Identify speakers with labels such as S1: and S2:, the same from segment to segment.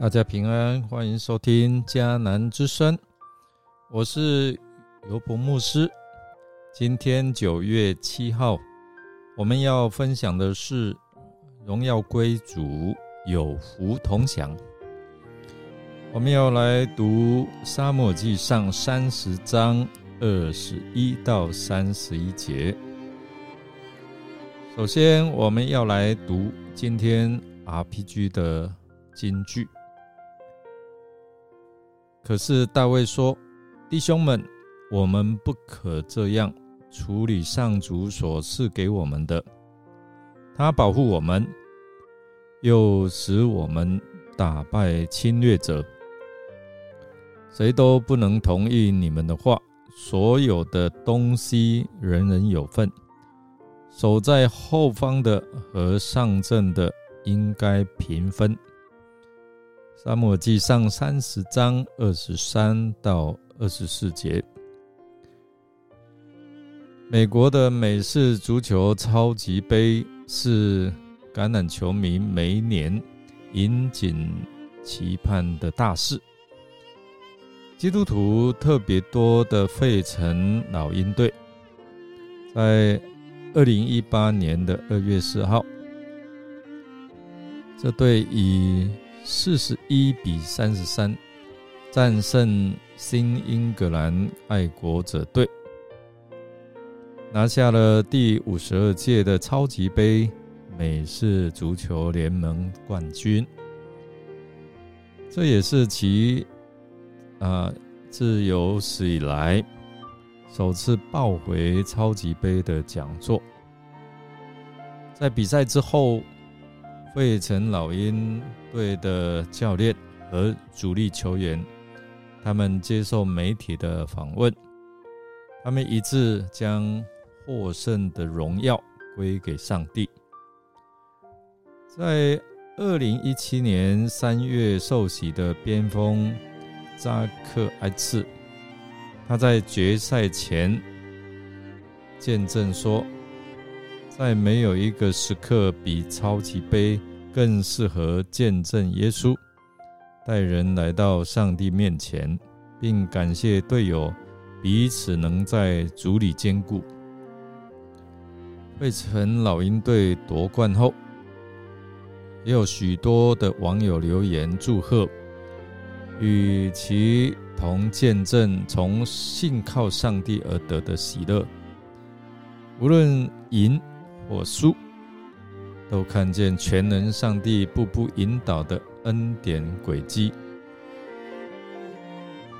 S1: 大家平安，欢迎收听迦南之声，我是尤博牧师。今天九月七号，我们要分享的是荣耀归主，有福同享。我们要来读沙漠记上三十章二十一到三十一节。首先，我们要来读今天 RPG 的金句。可是大卫说：“弟兄们，我们不可这样处理上主所赐给我们的。他保护我们，又使我们打败侵略者。谁都不能同意你们的话。所有的东西，人人有份。守在后方的和上阵的，应该平分。”沙漠记上三十章二十三到二十四节，美国的美式足球超级杯是橄榄球迷每年引颈期盼的大事。基督徒特别多的费城老鹰队，在二零一八年的二月四号，这队以四十一比三十三战胜新英格兰爱国者队，拿下了第五十二届的超级杯美式足球联盟冠军。这也是其啊自有史以来首次抱回超级杯的讲座。在比赛之后。费城老鹰队的教练和主力球员，他们接受媒体的访问，他们一致将获胜的荣耀归给上帝。在二零一七年三月受洗的边锋扎克埃茨，他在决赛前见证说。再没有一个时刻比超级杯更适合见证耶稣带人来到上帝面前，并感谢队友彼此能在组里兼顾。费城老鹰队夺冠后，也有许多的网友留言祝贺，与其同见证从信靠上帝而得的喜乐，无论赢。或书，都看见全能上帝步步引导的恩典轨迹。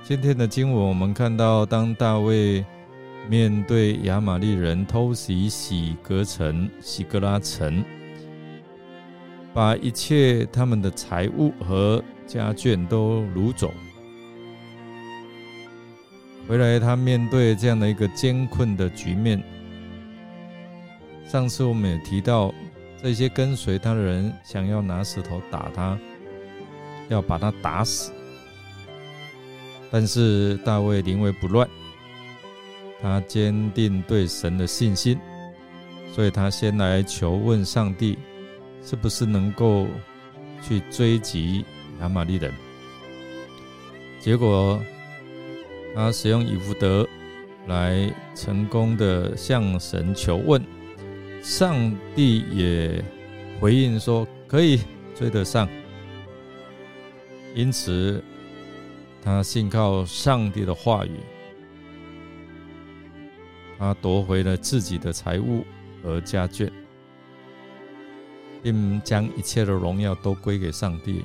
S1: 今天的经文，我们看到，当大卫面对亚玛利人偷袭喜格城、喜格拉城，把一切他们的财物和家眷都掳走，回来他面对这样的一个艰困的局面。上次我们也提到，这些跟随他的人想要拿石头打他，要把他打死。但是大卫临危不乱，他坚定对神的信心，所以他先来求问上帝，是不是能够去追击亚玛利人。结果他使用以弗德来成功的向神求问。上帝也回应说：“可以追得上。”因此，他信靠上帝的话语，他夺回了自己的财物和家眷，并将一切的荣耀都归给上帝。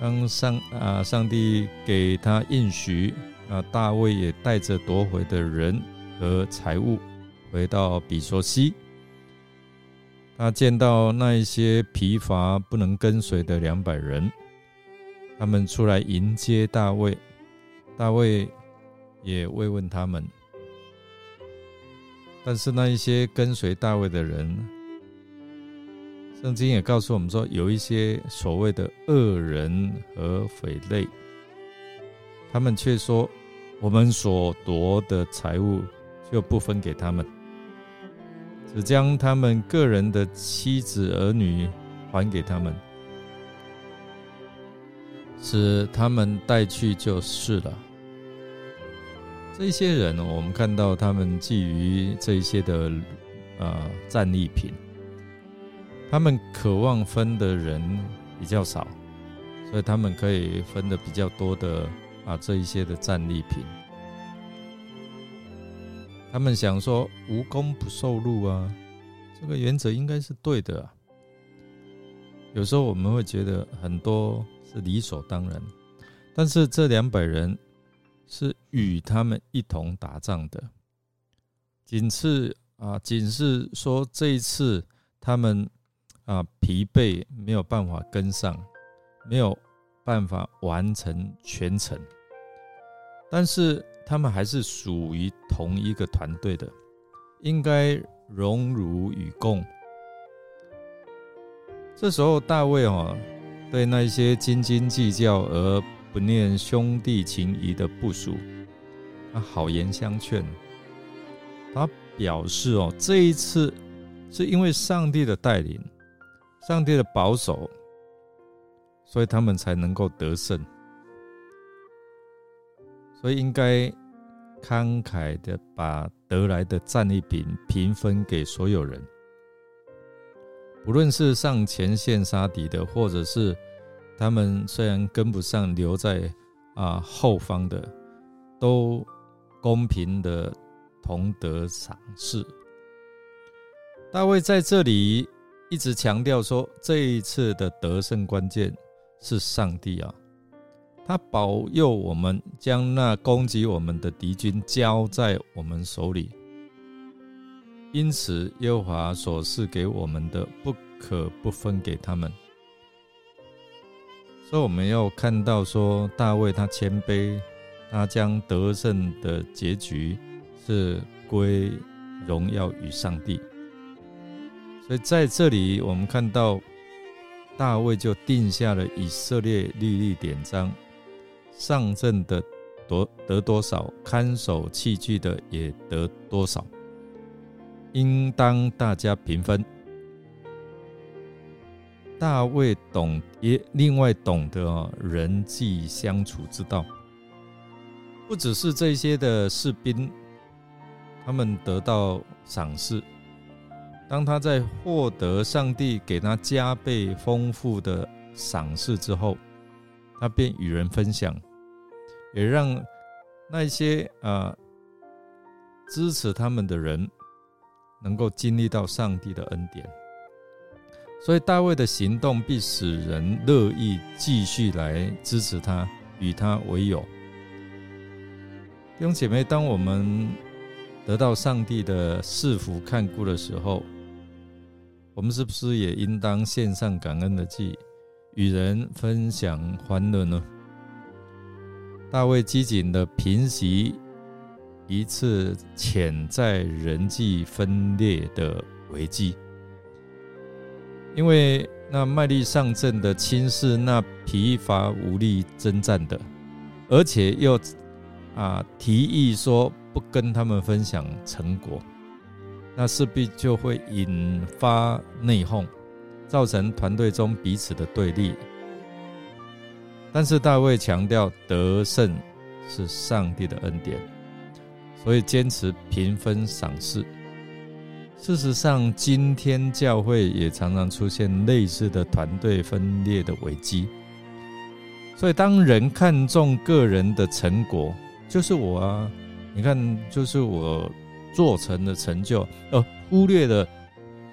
S1: 当上啊，上帝给他应许啊，大卫也带着夺回的人和财物。回到比索西，他见到那一些疲乏不能跟随的两百人，他们出来迎接大卫，大卫也慰问他们。但是那一些跟随大卫的人，圣经也告诉我们说，有一些所谓的恶人和匪类，他们却说，我们所夺的财物就不分给他们。只将他们个人的妻子儿女还给他们，使他们带去就是了。这些人，我们看到他们觊觎这些的呃战利品，他们渴望分的人比较少，所以他们可以分的比较多的啊这一些的战利品。他们想说无功不受禄啊，这个原则应该是对的啊。有时候我们会觉得很多是理所当然，但是这两百人。是与他们一同打仗的，仅是啊，仅是说这一次他们啊疲惫，没有办法跟上，没有办法完成全程，但是他们还是属于同一个团队的，应该荣辱与共。这时候大卫哦，对那些斤斤计较而。不念兄弟情谊的部署，他好言相劝。他表示：“哦，这一次是因为上帝的带领，上帝的保守，所以他们才能够得胜。所以应该慷慨的把得来的战利品平分给所有人，不论是上前线杀敌的，或者是。”他们虽然跟不上，留在啊后方的，都公平的同得赏赐。大卫在这里一直强调说，这一次的得胜关键是上帝啊，他保佑我们将那攻击我们的敌军交在我们手里，因此耶和华所赐给我们的不可不分给他们。所以我们要看到说，大卫他谦卑，他将得胜的结局是归荣耀与上帝。所以在这里，我们看到大卫就定下了以色列律例典章，上阵的得得多少，看守器具的也得多少，应当大家平分。大卫懂也另外懂得人际相处之道，不只是这些的士兵，他们得到赏识。当他在获得上帝给他加倍丰富的赏识之后，他便与人分享，也让那些啊支持他们的人能够经历到上帝的恩典。所以大卫的行动必使人乐意继续来支持他，与他为友。弟兄姐妹，当我们得到上帝的赐福看顾的时候，我们是不是也应当献上感恩的祭，与人分享欢乐呢？大卫机警的平息一次潜在人际分裂的危机。因为那卖力上阵的轻视那疲乏无力征战的，而且又啊提议说不跟他们分享成果，那势必就会引发内讧，造成团队中彼此的对立。但是大卫强调得胜是上帝的恩典，所以坚持平分赏赐。事实上，今天教会也常常出现类似的团队分裂的危机。所以，当人看重个人的成果，就是我啊，你看，就是我做成的成就，而忽略了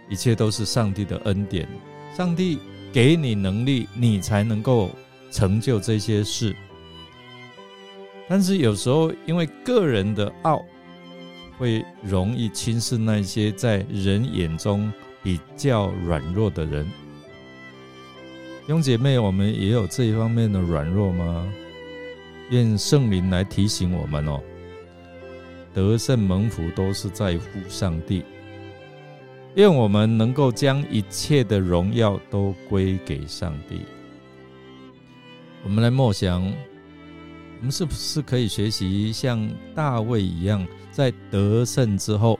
S1: 一切都是上帝的恩典。上帝给你能力，你才能够成就这些事。但是有时候，因为个人的傲。会容易轻视那些在人眼中比较软弱的人。弟兄姐妹，我们也有这一方面的软弱吗？愿圣灵来提醒我们哦。得胜蒙福都是在乎上帝。愿我们能够将一切的荣耀都归给上帝。我们来默想。我们是不是可以学习像大卫一样，在得胜之后，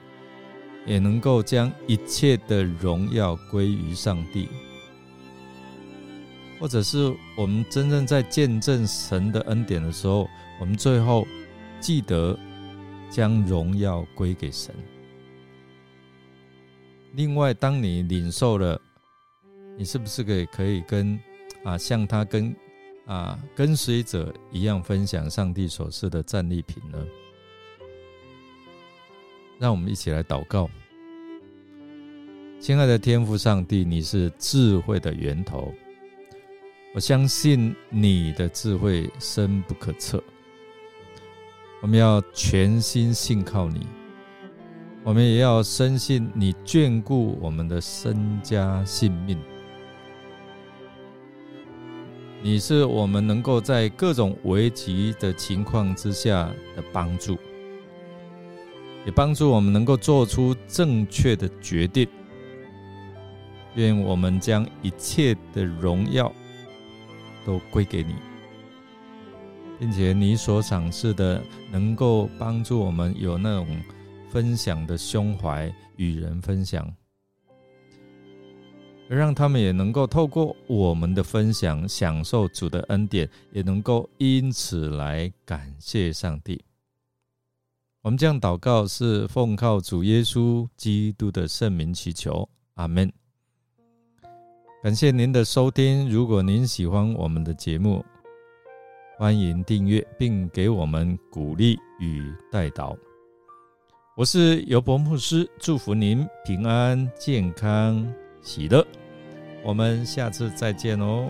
S1: 也能够将一切的荣耀归于上帝？或者是我们真正在见证神的恩典的时候，我们最后记得将荣耀归给神。另外，当你领受了，你是不是可以可以跟啊像他跟啊跟随者一样分享上帝所赐的战利品呢？让我们一起来祷告，亲爱的天父上帝，你是智慧的源头。我相信你的智慧深不可测，我们要全心信靠你，我们也要深信你眷顾我们的身家性命。你是我们能够在各种危急的情况之下的帮助，也帮助我们能够做出正确的决定。愿我们将一切的荣耀。都归给你，并且你所赏赐的，能够帮助我们有那种分享的胸怀，与人分享，而让他们也能够透过我们的分享，享受主的恩典，也能够因此来感谢上帝。我们这样祷告，是奉靠主耶稣基督的圣名祈求，阿门。感谢您的收听。如果您喜欢我们的节目，欢迎订阅并给我们鼓励与带导。我是尤伯牧师，祝福您平安、健康、喜乐。我们下次再见哦。